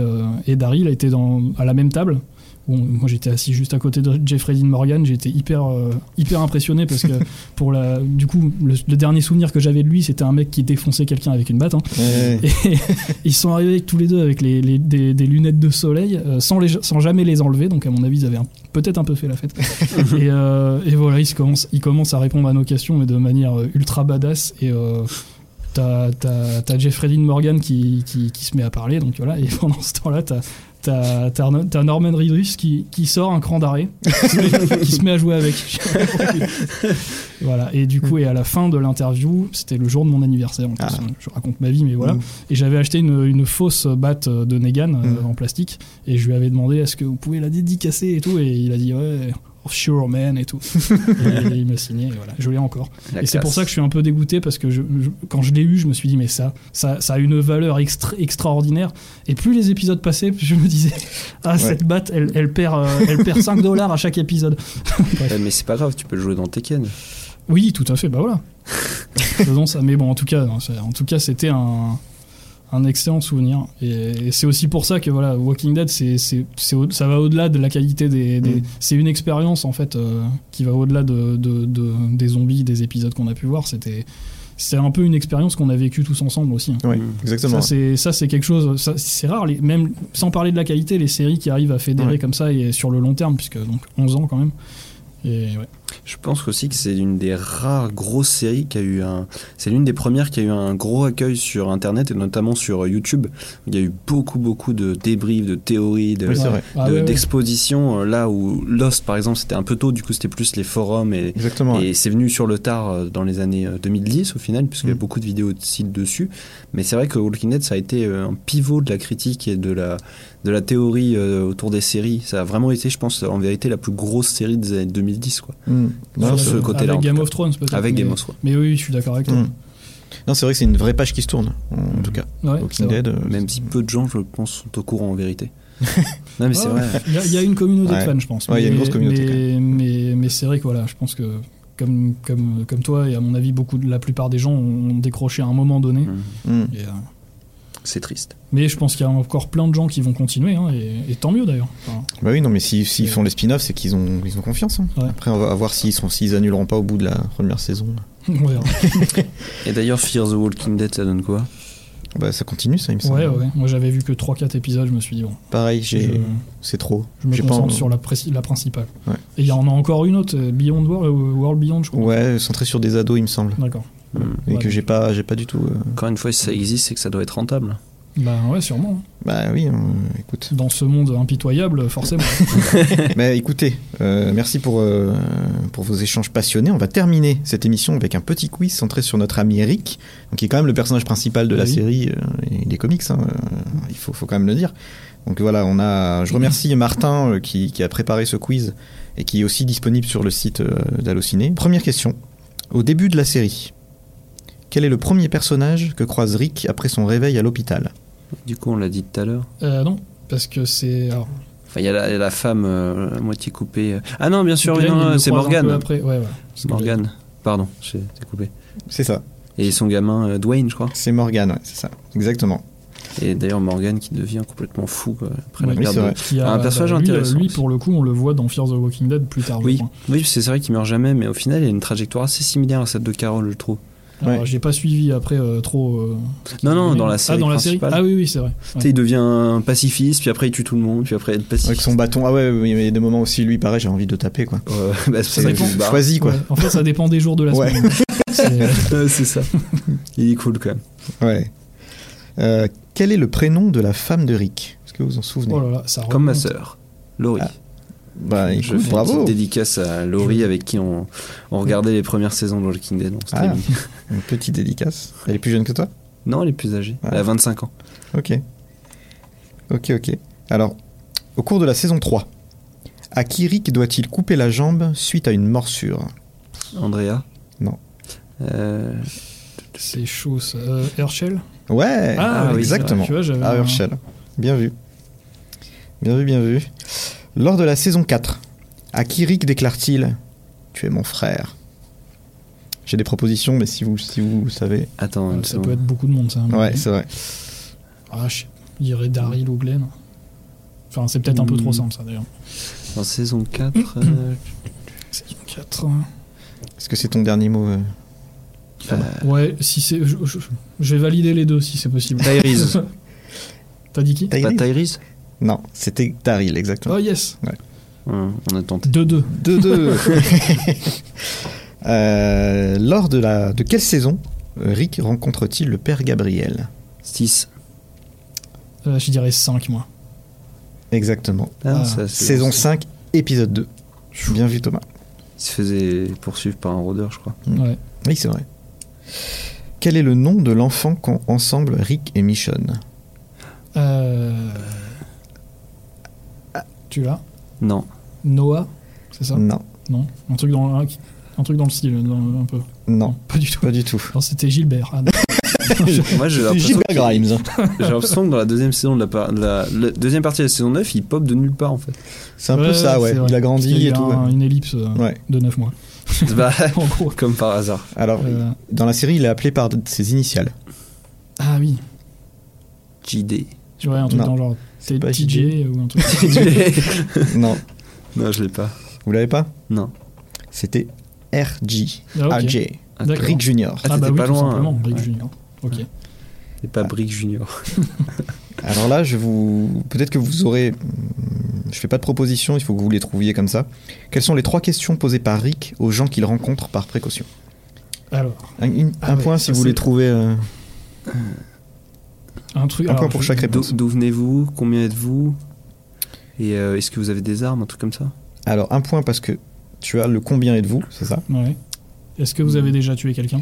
et Daryl étaient dans, à la même table. Bon, moi j'étais assis juste à côté de Jeffrey Dean Morgan, j'étais hyper, euh, hyper impressionné parce que pour la, du coup le, le dernier souvenir que j'avais de lui c'était un mec qui défonçait quelqu'un avec une batte. hein. Ouais, ouais. Et ils sont arrivés tous les deux avec les, les- des, des lunettes de soleil euh, sans, les, sans jamais les enlever, donc à mon avis ils avaient peut-être un peu fait la fête. et, euh, et voilà, ils commencent, ils commencent à répondre à nos questions mais de manière ultra badass et t'as Jeffrey Dean Morgan qui, qui, qui se met à parler, donc voilà, et pendant ce temps-là, t'as, t'as, Norman Reedus qui, qui sort un cran d'arrêt, qui se met- à jouer avec. voilà, et du coup, et à la fin de l'interview, c'était le jour de mon anniversaire, en plus, Ah. je raconte ma vie, mais voilà, Mm. et j'avais acheté une, une fausse batte de Negan euh, Mm. en plastique, et je lui avais demandé est-ce que vous pouvez la dédicacer et tout, et il a dit ouais, of Sure Man et tout. et il m'a signé, et voilà, je l'ai encore. La et c'est pour ça que je suis un peu dégoûté parce que je, je- quand je l'ai eu, je me suis dit, mais ça, ça, ça a une valeur extra- extraordinaire. Et plus les épisodes passaient, plus je me disais, ah, cette batte, elle, elle perd, euh, elle perd 5 dollars à chaque épisode. Ouais, mais c'est pas grave, tu peux le jouer dans Tekken. Oui, tout à fait, bah voilà. Faisons ça. Mais bon, en tout cas, non, c'est- en tout cas, c'était un, un excellent souvenir. Et, et c'est aussi pour ça que voilà, Walking Dead, c'est, c'est, c'est au- ça va au-delà de la qualité des. des- Mm. C'est une expérience en fait euh, qui va au-delà de, de- de- des zombies, des épisodes qu'on a pu voir. C'était, c'est un peu une expérience qu'on a vécue tous ensemble aussi. Oui, Mm. exactement. Ça c'est, ça, c'est quelque chose. ça, c'est rare, les- même sans parler de la qualité, les séries qui arrivent à fédérer Ouais. comme ça et sur le long terme, puisque donc 11 ans quand même. Et ouais. Je pense aussi que c'est une des rares grosses séries qui a eu un. C'est l'une des premières qui a eu un gros accueil sur Internet et notamment sur YouTube. Il y a eu beaucoup, beaucoup de débriefs, de théories, de, Oui. Ah de- ouais, ouais. d'expositions. euh, Là où Lost, par exemple, c'était un peu tôt, du coup, c'était plus les forums et. Exactement. ouais. Et c'est venu sur le tard euh, dans les années euh, 2010 au final, puisqu'il y a Mm. beaucoup de vidéos de sites dessus. Mais c'est vrai que Walking Dead, ça a été euh, un pivot de la critique et de la, de la théorie euh, autour des séries. Ça a vraiment été, je pense, en vérité, la plus grosse série des années 2010. Quoi. Mm. Non, Sur c'est- ce côté-là, Avec Game of Thrones peut-être. Avec mais- Game of Thrones. Mais oui, je suis d'accord avec toi. Mm. Non, c'est vrai que c'est une vraie page qui se tourne, en tout cas. Ouais, Walking. Dead. euh, Même si peu de gens, je pense, sont au courant en vérité. non, mais c'est vrai. Il y, a- il y a une communauté Ouais. de fans, je pense. Ouais, il y a une grosse communauté, Mais, mais, mais c'est vrai que voilà, je pense que comme, comme, comme toi et à mon avis, beaucoup de la plupart des gens ont décroché à un moment donné. Et, euh, C'est triste. mais je pense qu'il y a encore plein de gens qui vont continuer, hein, et, et tant mieux d'ailleurs. Enfin, Bah oui, non, mais s'ils font les spin-offs, c'est qu'ils ont, ils ont confiance. hein. Ouais. Après, on va voir s'ils annuleront pas au bout de la première saison. on verra. Et d'ailleurs, Fear the Walking Dead, ça donne quoi? Bah, ça continue, ça, il me semble. Ouais, ouais. Moi j'avais vu que 3-4 épisodes, je me suis dit, bon, Pareil, j'ai, je, c'est trop. je me J'ai pas concentre en- sur la, préci- la principale. Ouais. Et il y en a encore une autre, euh, Beyond World, euh, World Beyond, je crois. Ouais, centré sur des ados, il me semble. D'accord. Mm. Et Ouais, que j'ai pas, j'ai pas du tout. euh, Encore une fois, si ça existe, c'est que ça doit être rentable. Bah ouais, sûrement. hein. Bah oui, hein, écoute. Dans ce monde impitoyable, forcément. Mais écoutez, euh, merci pour, euh, pour vos échanges passionnés. On va terminer cette émission avec un petit quiz centré sur notre ami Eric, qui est quand même le personnage principal de la série euh, et des comics. hein, euh, il faut, faut quand même le dire. Donc voilà, on a. Je remercie Martin euh, qui, qui a préparé ce quiz et qui est aussi disponible sur le site euh, d'Allociné. Première question. Au début de la série, quel est le premier personnage que croise Rick après son réveil à l'hôpital Du coup, on l'a dit tout à l'heure. Euh, non, parce que c'est. alors, Enfin, il y a la, femme euh, à moitié coupée. Ah non, bien sûr, c'est Morgan. Après. Ouais. C'est Morgan. Pardon, été coupé. C'est ça. Et son gamin, euh, Dwayne, je crois. C'est Morgan, ouais, c'est ça. Exactement. Et d'ailleurs, Morgan qui devient complètement fou quoi, après Ouais, la oui, perte c'est de- a- Un personnage bah, lui, intéressant Lui, aussi. pour le coup, on le voit dans Fear the Walking Dead plus tard. Oui, oui c'est c'est vrai qu'il meurt jamais, mais au final, il a une trajectoire assez similaire à celle de Carol, je trouve. Alors, Ouais. J'ai pas suivi après euh, trop. euh, Non, non, dans la Ah, série dans la série. Ah oui, oui, c'est vrai. Tu sais, il devient un pacifiste, puis après il tue tout le monde, puis après il est pacifiste. Avec son bâton. Ah ouais, mais il y a des moments aussi, lui, pareil, j'ai envie de taper, quoi. Euh, bah, Ça dépend. Choisi, quoi. Ouais, En fait, ça dépend des jours de la Ouais. semaine. C'est- Ouais, c'est ça. il est cool quand même. Ouais. Euh, quel est le prénom de la femme de Rick? Est-ce que vous vous en souvenez? Oh là là, ça Comme ma sœur, Laurie. Ah, Bah, Je fais une bravo. petite dédicace à Laurie avec qui on, on regardait les premières saisons de Walking Dead. Ah. Une petite dédicace. Elle est plus jeune que toi? Non, elle est plus âgée. Elle a 25 ans. Ok. Ok, ok. Alors, au cours de la saison 3, à qui Rick doit-il couper la jambe suite à une morsure? Andrea? Non. Euh, C'est chaud, ça. Euh, Herschel? Ouais, Ah oui, exactement. Tu vois, j'avais Ah, un- Herschel. Bien vu. Bien vu, bien vu. Lors de la saison 4, à qui Rick déclare-t-il Tu es mon frère J'ai des propositions, mais si vous, si vous savez. Attends, Ça peut être beaucoup de monde, ça. mon Ouais, c'est vrai. Ah, je il dirait Daryl ou Glenn. Enfin, c'est peut-être un peu trop Hmm. simple, ça, d'ailleurs. Dans saison 4, euh, Saison 4. Est-ce que c'est ton dernier mot euh euh, Ouais, si c'est. Je, je- je vais valider les deux si c'est possible. Tyrese. T'as dit qui? Pas Tyrese Tyrese Non, c'était Daryl, exactement. Oh yes Hum, On a tenté. 2-2. 2-2. Euh, lors de la de quelle saison Rick rencontre-t-il le père Gabriel? 6. Euh, je dirais 5, moi. Exactement. Ah, Saison 5, épisode 2. Bien vu Thomas. Il se faisait poursuivre par un rôdeur, je crois. Ouais. Oui, c'est vrai. Quel est le nom de l'enfant qu'ont ensemble Rick et Michonne? Euh... Tu l'as Non. Noah c'est ça Non, Non un truc, dans, un, un truc dans le style, dans- un peu. non, Pas du tout. pas du tout. Non, c'était Gilbert. Ah, Moi, j'ai l'impression Gilbert Grimes. j'ai l'impression que dans la deuxième saison de la, par- de la, la deuxième partie de la saison 9, il pop de nulle part en fait. C'est un peu ça, ouais. c'est vrai. Il a Parce grandi qu'il y et a tout. un- ouais. Une ellipse euh, Ouais. de 9 mois. Bah, En gros. comme par hasard. Alors, Euh, dans la série, il est appelé par ses initiales. ah oui. JD. Tu vois, un truc Non. dans genre C'est pas TJ ou un truc. non, non, je l'ai pas. vous l'avez pas? Non. C'était RG. Ah. RJ. D'accord. Rick Junior. Ah, Ah bah oui, pas tout loin, simplement, hein. Rick Ouais. Junior. Ok. Et pas Brick Junior. Alors là, je vous. Peut-être que vous aurez. Je fais pas de proposition, il faut que vous les trouviez comme ça. Quelles sont les trois questions posées par Rick aux gens qu'il rencontre par précaution? Alors, Un, une- Ah un ouais, point si vous les trouvez. euh, un truc. Un alors, point pour chaque réponse. d'où venez-vous? Combien êtes-vous? Et euh, est-ce que vous avez des armes? Un truc comme ça? Alors, un point parce que tu as le combien êtes-vous, c'est ça? Ouais. Est-ce que vous avez déjà tué quelqu'un?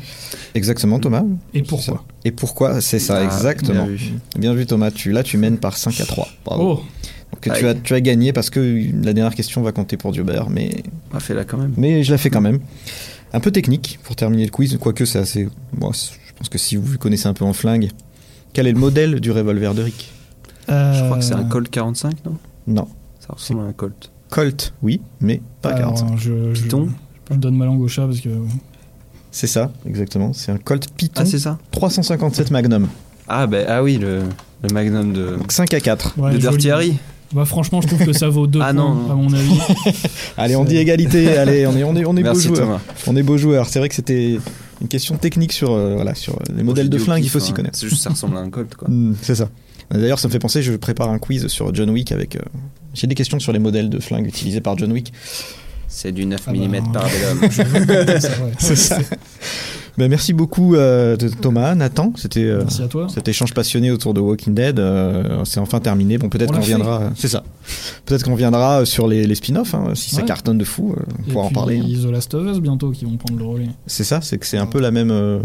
Exactement, Thomas. Et pourquoi? Et pourquoi? C'est ça, Ah, exactement. bien vu. Bien vu, Thomas. Tu, là, tu mènes par 5 à 3. Bravo. Oh Donc, tu, as, tu as gagné parce que la dernière question va compter pour Diobert, mais, Ah, fais-la quand même. mais je la fais quand même. Un peu technique pour terminer le quiz, quoique c'est assez. Bon, c'est- je pense que si vous connaissez un peu en flingue, quel est le modèle du revolver de Rick Je crois que c'est un Euh, Colt 45, non? Non. Ça ressemble à un Colt. Colt, oui, mais pas alors, 45. je, je- Python? je donne ma langue au chat parce que. C'est ça, exactement. C'est un Colt Python Ah, c'est ça 357 Magnum. ah, bah, ah oui, le, le Magnum de, Donc 5 à 4. Ouais, de Dirty. Harry. Bah, franchement, je trouve que ça vaut deux Ah, points, non. à mon avis. Allez, on dit égalité. Allez, on est, on est, on est beaux joueurs. Thomas. On est beaux joueurs. C'est vrai que c'était une question technique sur, euh, voilà, sur les modèles de Je dis au flingue, il faut s'y hein. connaître. C'est juste ça ressemble à un Colt, quoi. Hmm, c'est ça. D'ailleurs, ça me fait penser, je prépare un quiz sur John Wick avec. euh, J'ai des questions sur les modèles de flingues utilisés par John Wick. C'est du 9 Ah bah, mm tenter ça, ouais. C'est ça. Ben, merci beaucoup euh, Thomas, Nathan. C'était euh, cet échange passionné autour de Walking Dead. euh, c'est enfin terminé. Bon, peut-être On qu'on euh, C'est ça. Peut-être qu'on reviendra sur les, les spin-offs. hein, si ça cartonne de fou, euh, on Et pourra en parler. hein. The Last of Us bientôt qui vont prendre le relais. C'est ça, c'est que c'est un peu la même euh,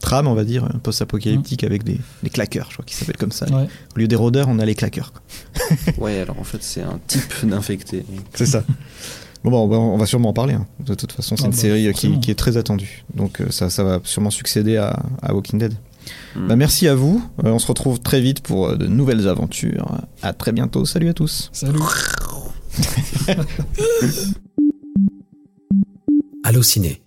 trame, on va dire, post-apocalyptique avec des, des claqueurs, je crois qu'ils s'appellent comme ça. Ouais. Au lieu des rôdeurs, on a les claqueurs. ouais, alors en fait, c'est un type d'infecté. C'est ça. Bon, bon, on va sûrement en parler. hein. De toute façon, c'est Ah une bah, série euh, qui, est très attendue. Donc, euh, ça, ça va sûrement succéder à, à Walking Dead. Hmm. Bah, merci à vous. Euh, on se retrouve très vite pour euh, de nouvelles aventures. À très bientôt. Salut à tous. Salut. Allociné,